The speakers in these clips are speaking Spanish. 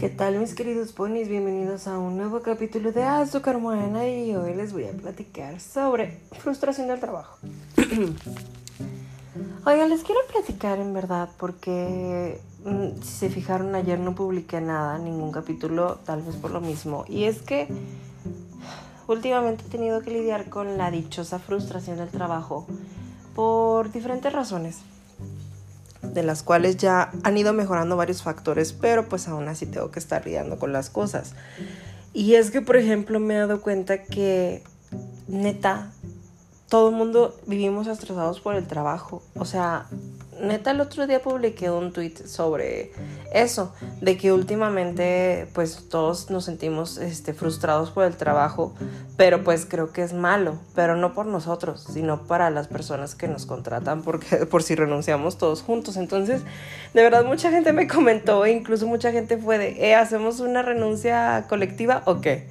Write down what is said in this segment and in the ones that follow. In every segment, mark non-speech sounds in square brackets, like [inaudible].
¿Qué tal mis queridos ponis? Bienvenidos a un nuevo capítulo de Azúcar Morena y hoy les voy a platicar sobre frustración del trabajo. [clears throat] Oigan, les quiero platicar en verdad porque mm, si se fijaron ayer no publiqué nada, ningún capítulo, tal vez por lo mismo. Y es que últimamente he tenido que lidiar con la dichosa frustración del trabajo por diferentes razones de las cuales ya han ido mejorando varios factores, pero pues aún así tengo que estar lidiando con las cosas. Y es que, por ejemplo, me he dado cuenta que, neta, todo el mundo vivimos estresados por el trabajo. O sea, neta el otro día publiqué un tweet sobre eso, de que últimamente pues todos nos sentimos este, frustrados por el trabajo, pero pues creo que es malo, pero no por nosotros, sino para las personas que nos contratan, porque [laughs] por si renunciamos todos juntos. Entonces, de verdad mucha gente me comentó, e incluso mucha gente fue de, eh, ¿hacemos una renuncia colectiva o qué?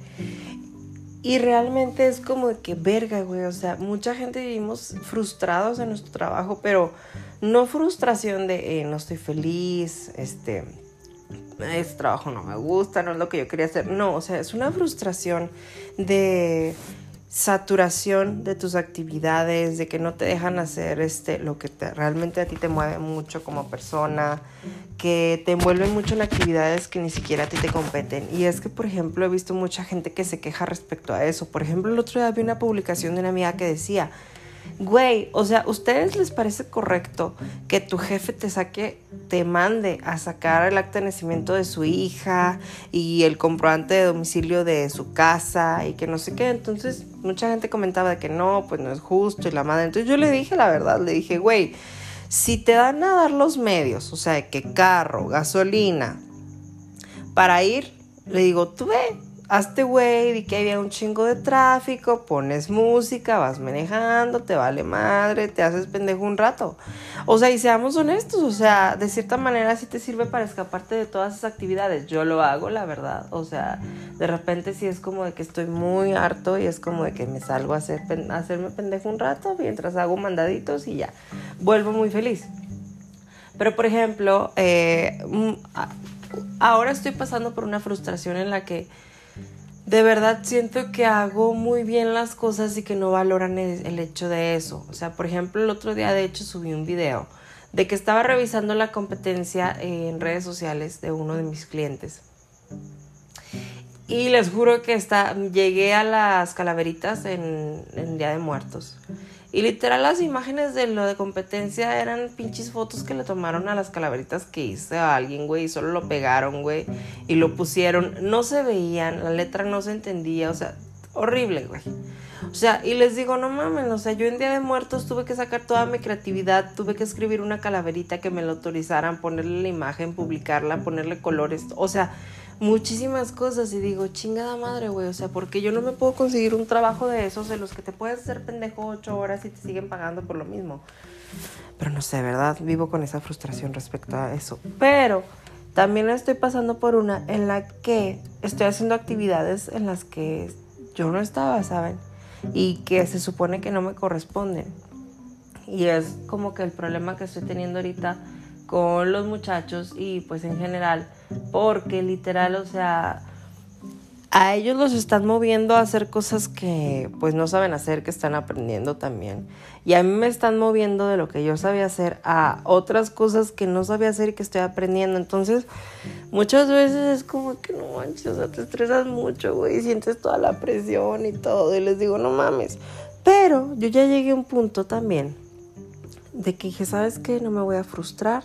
Y realmente es como de que verga, güey. O sea, mucha gente vivimos frustrados en nuestro trabajo, pero no frustración de eh, no estoy feliz, este, este trabajo no me gusta, no es lo que yo quería hacer. No, o sea, es una frustración de saturación de tus actividades, de que no te dejan hacer este, lo que te, realmente a ti te mueve mucho como persona, que te envuelven mucho en actividades que ni siquiera a ti te competen. Y es que, por ejemplo, he visto mucha gente que se queja respecto a eso. Por ejemplo, el otro día vi una publicación de una amiga que decía, Güey, o sea, ¿ustedes les parece correcto que tu jefe te saque, te mande a sacar el acta de nacimiento de su hija y el comprobante de domicilio de su casa y que no sé qué? Entonces, mucha gente comentaba de que no, pues no es justo y la madre. Entonces yo le dije la verdad, le dije, güey, si te dan a dar los medios, o sea, que carro, gasolina, para ir, le digo, tú ve, hazte güey, vi que había un chingo de tráfico, pones música, vas manejando, te vale madre, te haces pendejo un rato. O sea, y seamos honestos, o sea, de cierta manera sí te sirve para escaparte de todas esas actividades. Yo lo hago, la verdad. O sea, de repente sí es como de que estoy muy harto y es como de que me salgo a, hacer, hacerme pendejo un rato mientras hago mandaditos y ya. Vuelvo muy feliz. Pero, por ejemplo, eh, mm, ahora estoy pasando por una frustración en la que de verdad siento que hago muy bien las cosas y que no valoran el, hecho de eso. O sea, por ejemplo, el otro día de hecho subí un video de que estaba revisando la competencia en redes sociales de uno de mis clientes. Y les juro que está, llegué a las calaveritas en, en Día de Muertos. Y literal las imágenes de lo de competencia eran pinches fotos que le tomaron a las calaveritas que hice a alguien, güey, y solo lo pegaron, güey, y lo pusieron. No se veían, la letra no se entendía, o sea, horrible, güey. O sea, y les digo, no mames, o sea, yo en Día de Muertos tuve que sacar toda mi creatividad, tuve que escribir una calaverita que me lo autorizaran, ponerle la imagen, publicarla, ponerle colores, o sea, muchísimas cosas y digo, chingada madre, güey, o sea, porque yo no me puedo conseguir un trabajo de esos de los que te puedes hacer pendejo ocho horas y te siguen pagando por lo mismo. Pero no sé, ¿verdad? Vivo con esa frustración respecto a eso. Pero también estoy pasando por una en la que estoy haciendo actividades en las que yo no estaba, ¿saben? Y que se supone que no me corresponden. Y es como que el problema que estoy teniendo ahorita con los muchachos y pues en general, porque literal, o sea, a ellos los están moviendo a hacer cosas que pues no saben hacer, que están aprendiendo también. Y a mí me están moviendo de lo que yo sabía hacer a otras cosas que no sabía hacer y que estoy aprendiendo. Entonces, muchas veces es como que no manches, o sea, te estresas mucho, güey, sientes toda la presión y todo. Y les digo, no mames. Pero yo ya llegué a un punto también de que dije, ¿sabes qué? No me voy a frustrar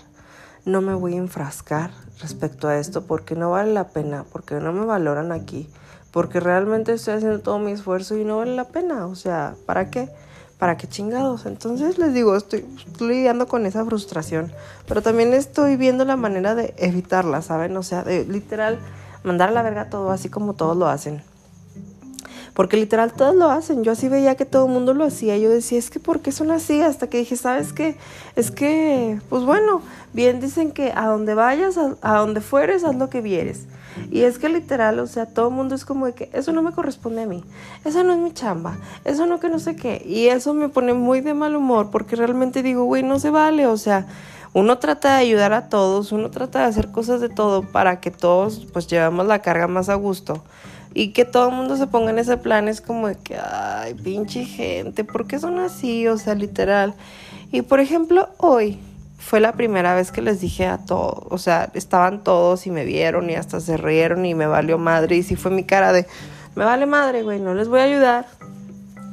no me voy a enfrascar respecto a esto porque no vale la pena, porque no me valoran aquí, porque realmente estoy haciendo todo mi esfuerzo y no vale la pena. O sea, ¿para qué? ¿Para qué chingados? Entonces les digo, estoy, lidiando con esa frustración, pero también estoy viendo la manera de evitarla, ¿saben? O sea, de literal mandar a la verga todo así como todos lo hacen. Porque literal todos lo hacen. Yo así veía que todo el mundo lo hacía. Yo decía, es que ¿por qué son así? Hasta que dije, ¿sabes qué? Es que, pues bueno, bien dicen que a donde vayas, a, donde fueres, haz lo que vieres. Y es que literal, o sea, todo el mundo es como de que eso no me corresponde a mí. Esa no es mi chamba. Eso no que no sé qué. Y eso me pone muy de mal humor porque realmente digo, güey, no se vale. O sea, uno trata de ayudar a todos, uno trata de hacer cosas de todo para que todos pues llevamos la carga más a gusto. Y que todo el mundo se ponga en ese plan es como de que, ay, pinche gente, ¿por qué son así? O sea, literal. Y por ejemplo, hoy fue la primera vez que les dije a todos, o sea, estaban todos y me vieron y hasta se rieron y me valió madre. Y sí fue mi cara de, me vale madre, güey, no les voy a ayudar.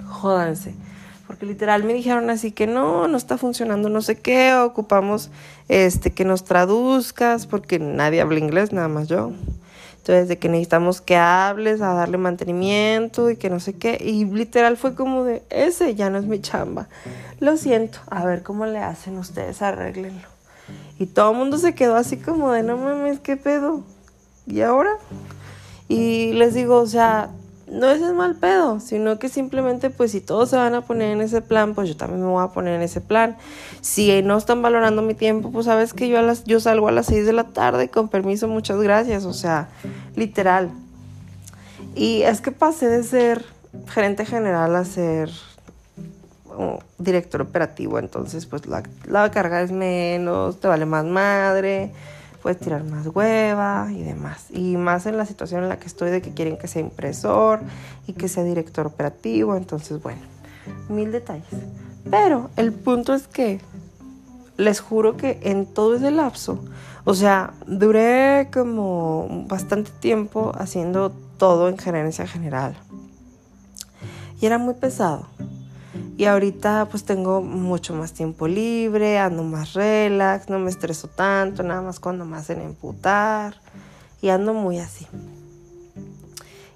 Jódanse. Porque literal me dijeron así que no, no está funcionando no sé qué, ocupamos este que nos traduzcas porque nadie habla inglés, nada más yo. Entonces, de que necesitamos que hables a darle mantenimiento y que no sé qué. Y literal fue como de, ese ya no es mi chamba. Lo siento, a ver cómo le hacen ustedes, arréglenlo. Y todo el mundo se quedó así como de, no mames, ¿qué pedo? ¿Y ahora? Y les digo, o sea, no es mal pedo, sino que simplemente pues si todos se van a poner en ese plan, pues yo también me voy a poner en ese plan. Si no están valorando mi tiempo, pues sabes que yo, a las, yo salgo a las 6 de la tarde, con permiso, muchas gracias, o sea, literal. Y es que pasé de ser gerente general a ser oh, director operativo, entonces pues la, la carga es menos, te vale más madre puedes tirar más hueva y demás. Y más en la situación en la que estoy de que quieren que sea impresor y que sea director operativo. Entonces, bueno, mil detalles. Pero el punto es que les juro que en todo ese lapso, o sea, duré como bastante tiempo haciendo todo en gerencia general. Y era muy pesado. Y ahorita pues tengo mucho más tiempo libre, ando más relax, no me estreso tanto, nada más cuando me hacen emputar y ando muy así.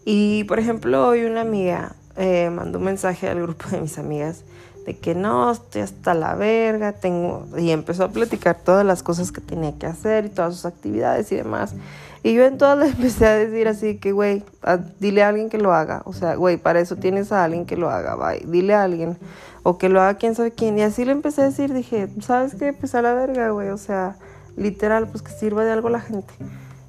Y por ejemplo hoy una amiga eh, mandó un mensaje al grupo de mis amigas de que no, estoy hasta la verga, tengo... Y empezó a platicar todas las cosas que tenía que hacer y todas sus actividades y demás. Y yo en todas [laughs] le empecé a decir así que, güey, dile a alguien que lo haga. O sea, güey, para eso tienes a alguien que lo haga, bye. Dile a alguien. O que lo haga quién sabe quién. Y así le empecé a decir, dije, ¿sabes qué? Pues a la verga, güey. O sea, literal, pues que sirva de algo la gente.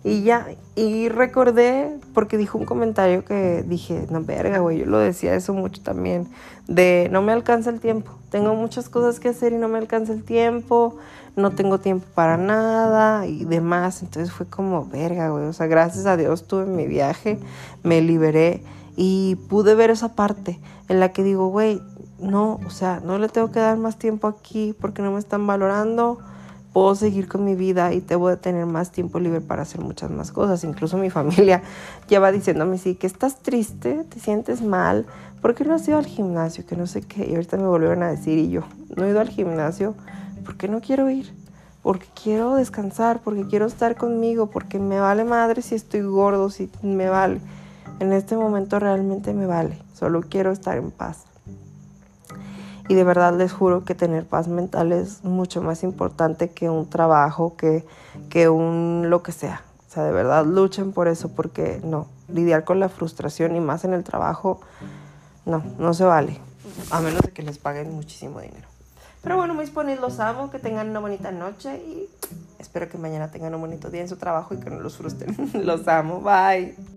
Y ya, y recordé, porque dijo un comentario que dije, no, verga, güey, yo lo decía eso mucho también, de no me alcanza el tiempo, tengo muchas cosas que hacer y no me alcanza el tiempo, no tengo tiempo para nada y demás, entonces fue como, verga, güey, o sea, gracias a Dios tuve mi viaje, me liberé y pude ver esa parte en la que digo, güey, no, o sea, no le tengo que dar más tiempo aquí porque no me están valorando puedo seguir con mi vida y te voy a tener más tiempo libre para hacer muchas más cosas. Incluso mi familia [laughs] ya va diciéndome, sí, que estás triste, te sientes mal, ¿por qué no has ido al gimnasio? Que no sé qué. Y ahorita me volvieron a decir, y yo, no he ido al gimnasio porque no quiero ir, porque quiero descansar, porque quiero estar conmigo, porque me vale madre si estoy gordo, si me vale. En este momento realmente me vale, solo quiero estar en paz. Y de verdad les juro que tener paz mental es mucho más importante que un trabajo, que, que un lo que sea. O sea, de verdad luchen por eso porque no, lidiar con la frustración y más en el trabajo, no, no se vale. A menos de que les paguen muchísimo dinero. Pero bueno, mis ponis, los amo, que tengan una bonita noche y espero que mañana tengan un bonito día en su trabajo y que no los frustren. [laughs] los amo, bye.